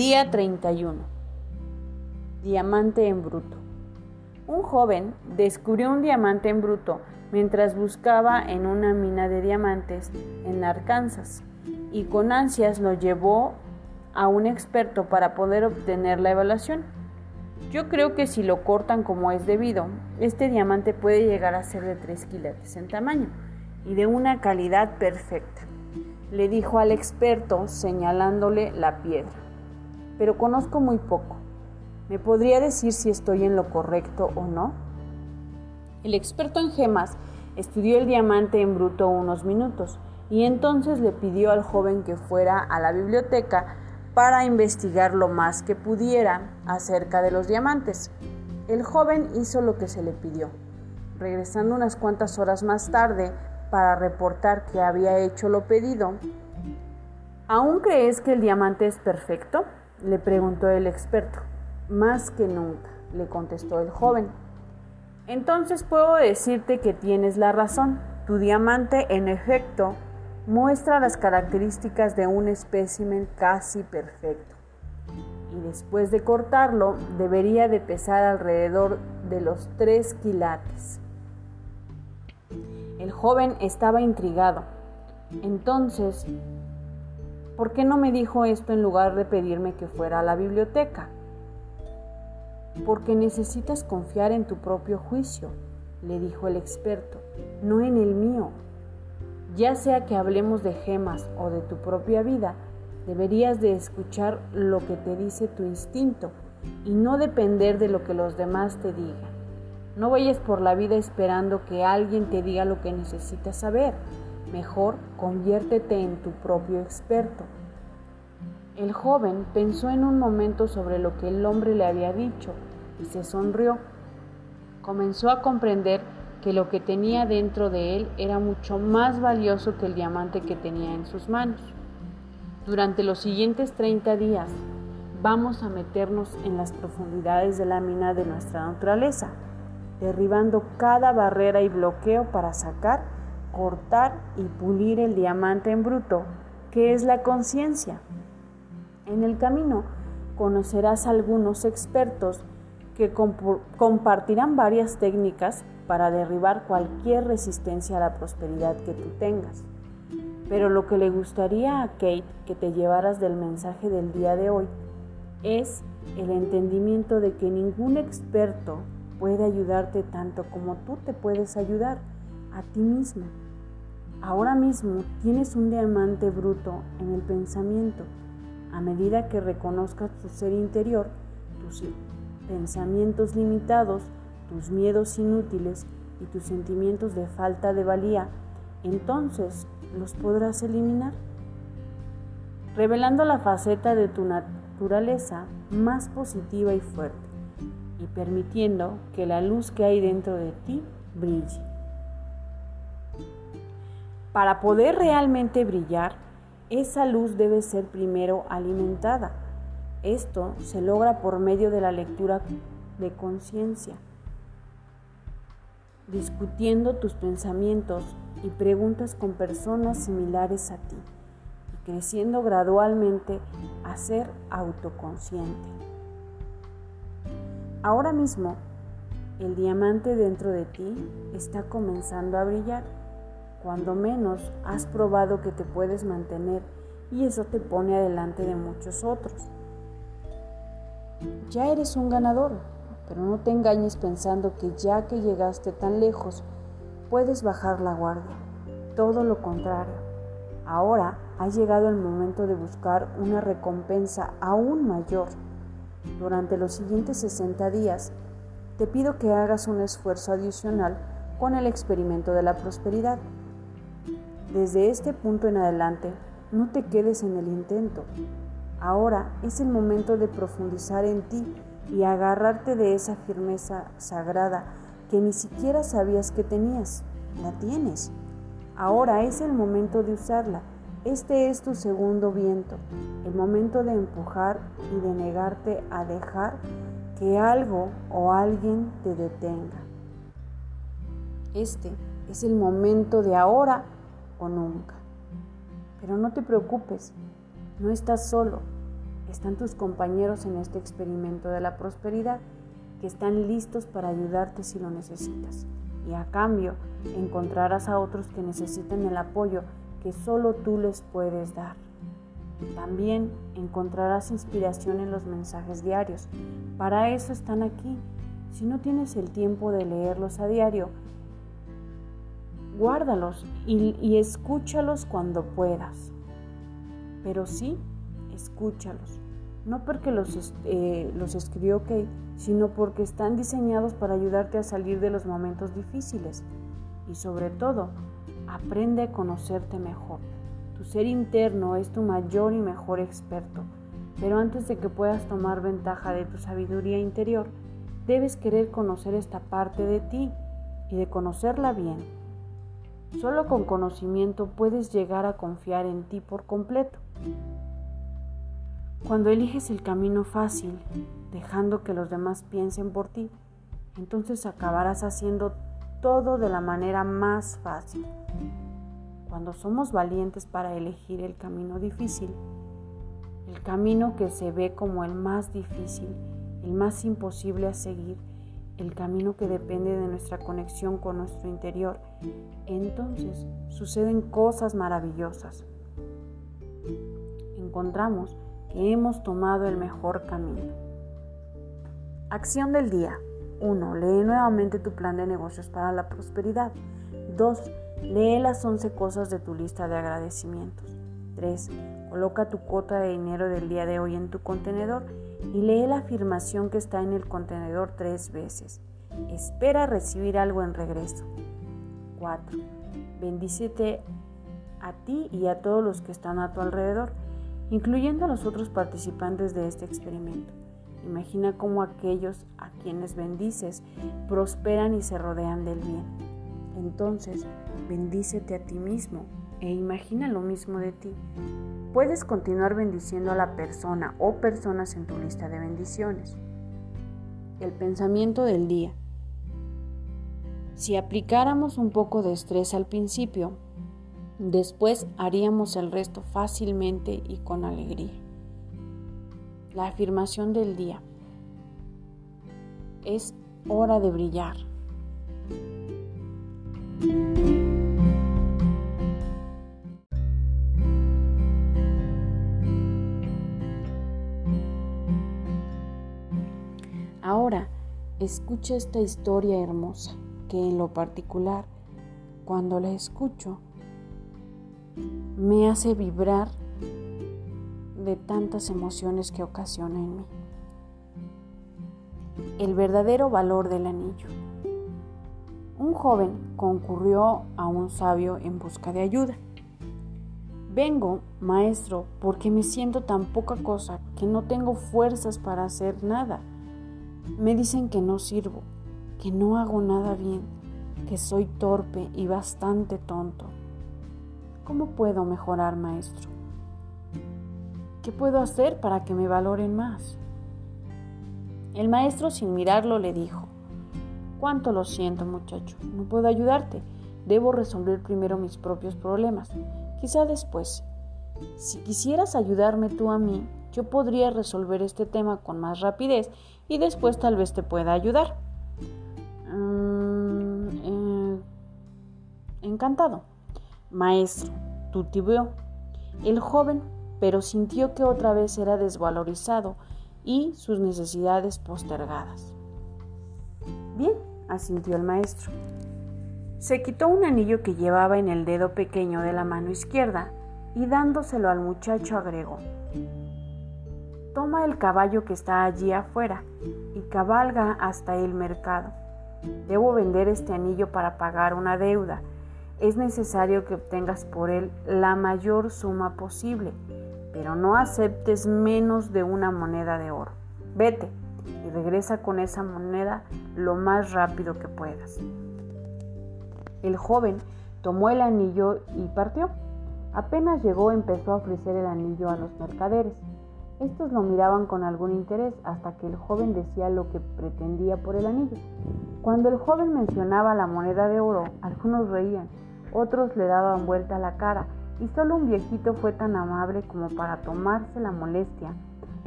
Día 31. Diamante en bruto. Un joven descubrió un diamante en bruto mientras buscaba en una mina de diamantes en Arkansas y con ansias lo llevó a un experto para poder obtener la evaluación. Yo creo que si lo cortan como es debido, este diamante puede llegar a ser de 3 quilates en tamaño y de una calidad perfecta, le dijo al experto señalándole la piedra. Pero conozco muy poco. ¿Me podría decir si estoy en lo correcto o no? El experto en gemas estudió el diamante en bruto unos minutos y entonces le pidió al joven que fuera a la biblioteca para investigar lo más que pudiera acerca de los diamantes. El joven hizo lo que se le pidió. Regresando unas cuantas horas más tarde para reportar que había hecho lo pedido, ¿aún crees que el diamante es perfecto? Le preguntó el experto. Más que nunca, le contestó el joven. Entonces puedo decirte que tienes la razón. Tu diamante, en efecto, muestra las características de un espécimen casi perfecto. Y después de cortarlo, debería de pesar alrededor de los 3 quilates. El joven estaba intrigado. Entonces, ¿por qué no me dijo esto en lugar de pedirme que fuera a la biblioteca? Porque necesitas confiar en tu propio juicio, le dijo el experto, no en el mío. Ya sea que hablemos de gemas o de tu propia vida, deberías de escuchar lo que te dice tu instinto y no depender de lo que los demás te digan. No vayas por la vida esperando que alguien te diga lo que necesitas saber. Mejor conviértete en tu propio experto. El joven pensó en un momento sobre lo que el hombre le había dicho y se sonrió. Comenzó a comprender que lo que tenía dentro de él era mucho más valioso que el diamante que tenía en sus manos. Durante los siguientes 30 días vamos a meternos en las profundidades de la mina de nuestra naturaleza, derribando cada barrera y bloqueo para sacar, cortar y pulir el diamante en bruto, que es la conciencia. En el camino conocerás algunos expertos que compartirán varias técnicas para derribar cualquier resistencia a la prosperidad que tú tengas. Pero lo que le gustaría a Kate que te llevaras del mensaje del día de hoy es el entendimiento de que ningún experto puede ayudarte tanto como tú te puedes ayudar a ti mismo. Ahora mismo tienes un diamante bruto en el pensamiento a medida que reconozcas tu ser interior, tus pensamientos limitados, tus miedos inútiles y tus sentimientos de falta de valía, entonces los podrás eliminar, revelando la faceta de tu naturaleza más positiva y fuerte y permitiendo que la luz que hay dentro de ti brille. Para poder realmente brillar, esa luz debe ser primero alimentada. Esto se logra por medio de la lectura de conciencia, discutiendo tus pensamientos y preguntas con personas similares a ti y creciendo gradualmente a ser autoconsciente. Ahora mismo, el diamante dentro de ti está comenzando a brillar cuando menos has probado que te puedes mantener y eso te pone adelante de muchos otros. Ya eres un ganador, pero no te engañes pensando que ya que llegaste tan lejos, puedes bajar la guardia. Todo lo contrario. Ahora ha llegado el momento de buscar una recompensa aún mayor. Durante los siguientes 60 días, te pido que hagas un esfuerzo adicional con el experimento de la prosperidad. Desde este punto en adelante, no te quedes en el intento. Ahora es el momento de profundizar en ti y agarrarte de esa firmeza sagrada que ni siquiera sabías que tenías. La tienes. Ahora es el momento de usarla. Este es tu segundo viento, el momento de empujar y de negarte a dejar que algo o alguien te detenga. Este es el momento de ahora nunca. Pero no te preocupes, no estás solo. están tus compañeros en este experimento de la prosperidad, que están listos para ayudarte si lo necesitas. Y a cambio encontrarás a otros que necesitan el apoyo que solo tú les puedes dar. También encontrarás inspiración en los mensajes diarios. Para eso están aquí. Si no tienes el tiempo de leerlos a diario, guárdalos y, escúchalos cuando puedas. Pero sí, escúchalos. No porque los, eh, los escribió Kate, sino porque están diseñados para ayudarte a salir de los momentos difíciles. Y sobre todo, aprende a conocerte mejor. Tu ser interno es tu mayor y mejor experto. Pero antes de que puedas tomar ventaja de tu sabiduría interior, debes querer conocer esta parte de ti y de conocerla bien. Solo con conocimiento puedes llegar a confiar en ti por completo. Cuando eliges el camino fácil, dejando que los demás piensen por ti, entonces acabarás haciendo todo de la manera más fácil. Cuando somos valientes para elegir el camino difícil, el camino que se ve como el más difícil, el más imposible a seguir, el camino que depende de nuestra conexión con nuestro interior, entonces suceden cosas maravillosas. Encontramos que hemos tomado el mejor camino. Acción del día. 1. Lee nuevamente tu plan de negocios para la prosperidad. 2. Lee las 11 cosas de tu lista de agradecimientos. 3. Coloca tu cuota de dinero del día de hoy en tu contenedor y lee la afirmación que está en el contenedor tres veces. Espera recibir algo en regreso. 4. Bendícete a ti y a todos los que están a tu alrededor, incluyendo a los otros participantes de este experimento. Imagina cómo aquellos a quienes bendices prosperan y se rodean del bien. Entonces, bendícete a ti mismo e imagina lo mismo de ti. Puedes continuar bendiciendo a la persona o personas en tu lista de bendiciones. El pensamiento del día. Si aplicáramos un poco de estrés al principio, después haríamos el resto fácilmente y con alegría. La afirmación del día. Es hora de brillar. Escucha esta historia hermosa que en lo particular, cuando la escucho, me hace vibrar de tantas emociones que ocasiona en mí. El verdadero valor del anillo. Un joven concurrió a un sabio en busca de ayuda. Vengo, maestro, porque me siento tan poca cosa que no tengo fuerzas para hacer nada. Me dicen que no sirvo, que no hago nada bien, que soy torpe y bastante tonto. ¿Cómo puedo mejorar, maestro? ¿Qué puedo hacer para que me valoren más? El maestro sin mirarlo le dijo, Cuánto lo siento muchacho, no puedo ayudarte, debo resolver primero mis propios problemas, quizá después. Si quisieras ayudarme tú a mí, yo podría resolver este tema con más rapidez y después tal vez te pueda ayudar. Mm, eh, encantado. Maestro, tutibeó. El joven pero sintió que otra vez era desvalorizado y sus necesidades postergadas. Bien, asintió el maestro. Se quitó un anillo que llevaba en el dedo pequeño de la mano izquierda y dándoselo al muchacho agregó, Toma el caballo que está allí afuera y cabalga hasta el mercado. Debo vender este anillo para pagar una deuda. Es necesario que obtengas por él la mayor suma posible pero no aceptes menos de una moneda de oro. Vete y regresa con esa moneda lo más rápido que puedas. El joven tomó el anillo y partió. Apenas llegó empezó a ofrecer el anillo a los mercaderes. Estos lo miraban con algún interés hasta que el joven decía lo que pretendía por el anillo. Cuando el joven mencionaba la moneda de oro, algunos reían, otros le daban vuelta la cara y solo un viejito fue tan amable como para tomarse la molestia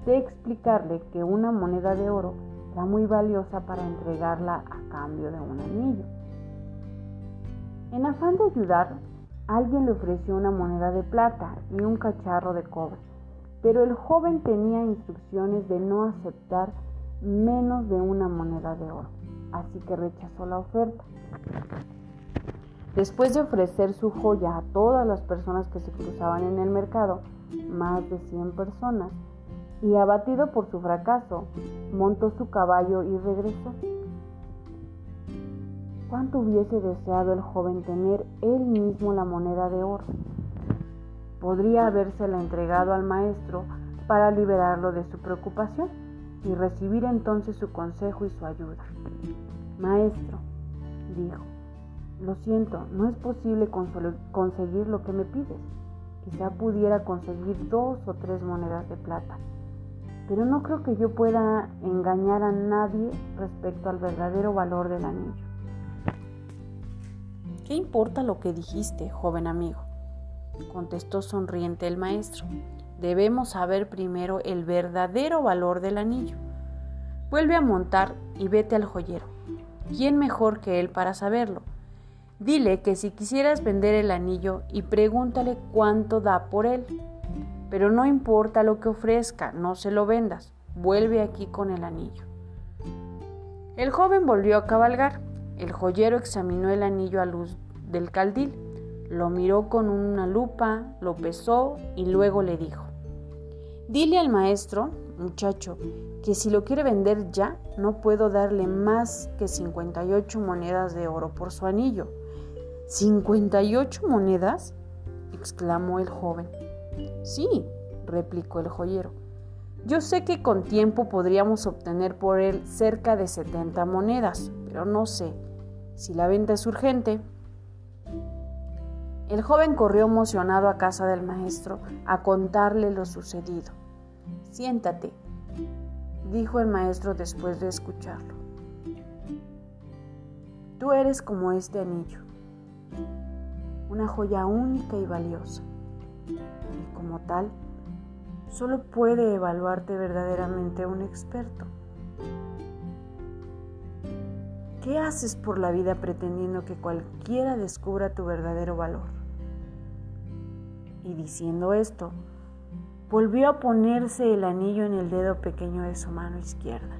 de explicarle que una moneda de oro era muy valiosa para entregarla a cambio de un anillo. En afán de ayudar, alguien le ofreció una moneda de plata y un cacharro de cobre, pero el joven tenía instrucciones de no aceptar menos de una moneda de oro, así que rechazó la oferta. Después de ofrecer su joya a todas las personas que se cruzaban en el mercado, más de 100 personas, y abatido por su fracaso, montó su caballo y regresó. ¿Cuánto hubiese deseado el joven tener él mismo la moneda de oro? Podría habérsela entregado al maestro para liberarlo de su preocupación y recibir entonces su consejo y su ayuda. Maestro, dijo, lo siento, no es posible conseguir lo que me pides. Quizá pudiera conseguir dos o tres monedas de plata pero no creo que yo pueda engañar a nadie respecto al verdadero valor del anillo. ¿Qué importa lo que dijiste, joven amigo? Contestó sonriente el maestro. Debemos saber primero el verdadero valor del anillo. Vuelve a montar y vete al joyero. ¿Quién mejor que él para saberlo? Dile que si quisieras vender el anillo y pregúntale cuánto da por él. Pero no importa lo que ofrezca, no se lo vendas. Vuelve aquí con el anillo. El joven volvió a cabalgar. El joyero examinó el anillo a luz del caldil, lo miró con una lupa, lo pesó y luego le dijo, Dile al maestro, muchacho, que si lo quiere vender ya, no puedo darle más que 58 monedas de oro por su anillo. ¿58 monedas? exclamó el joven. Sí, replicó el joyero. Yo sé que con tiempo podríamos obtener por él cerca de 70 monedas, pero no sé si la venta es urgente. El joven corrió emocionado a casa del maestro a contarle lo sucedido. Siéntate, dijo el maestro después de escucharlo. Tú eres como este anillo, una joya única y valiosa y como tal, solo puede evaluarte verdaderamente un experto. ¿Qué haces por la vida pretendiendo que cualquiera descubra tu verdadero valor? Y diciendo esto, volvió a ponerse el anillo en el dedo pequeño de su mano izquierda.